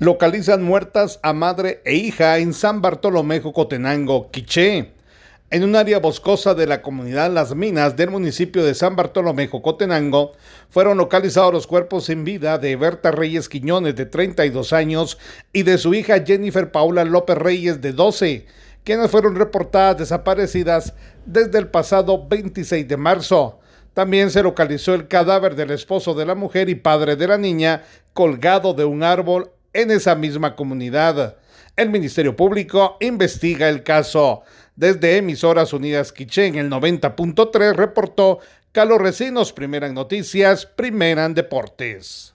Localizan muertas a madre e hija en San Bartolomé Jocotenango, Quiché. En un área boscosa de la comunidad Las Minas del municipio de San Bartolomé Jocotenango, fueron localizados los cuerpos sin vida de Berta Reyes Quiñones, de 32 años, y de su hija Jennifer Paula López Reyes, de 12, quienes fueron reportadas desaparecidas desde el pasado 26 de marzo. También se localizó el cadáver del esposo de la mujer y padre de la niña colgado de un árbol en esa misma comunidad. El Ministerio Público investiga el caso. Desde Emisoras Unidas Quiché en el 90.3 reportó Carlos Recinos, primera en noticias, primera en deportes.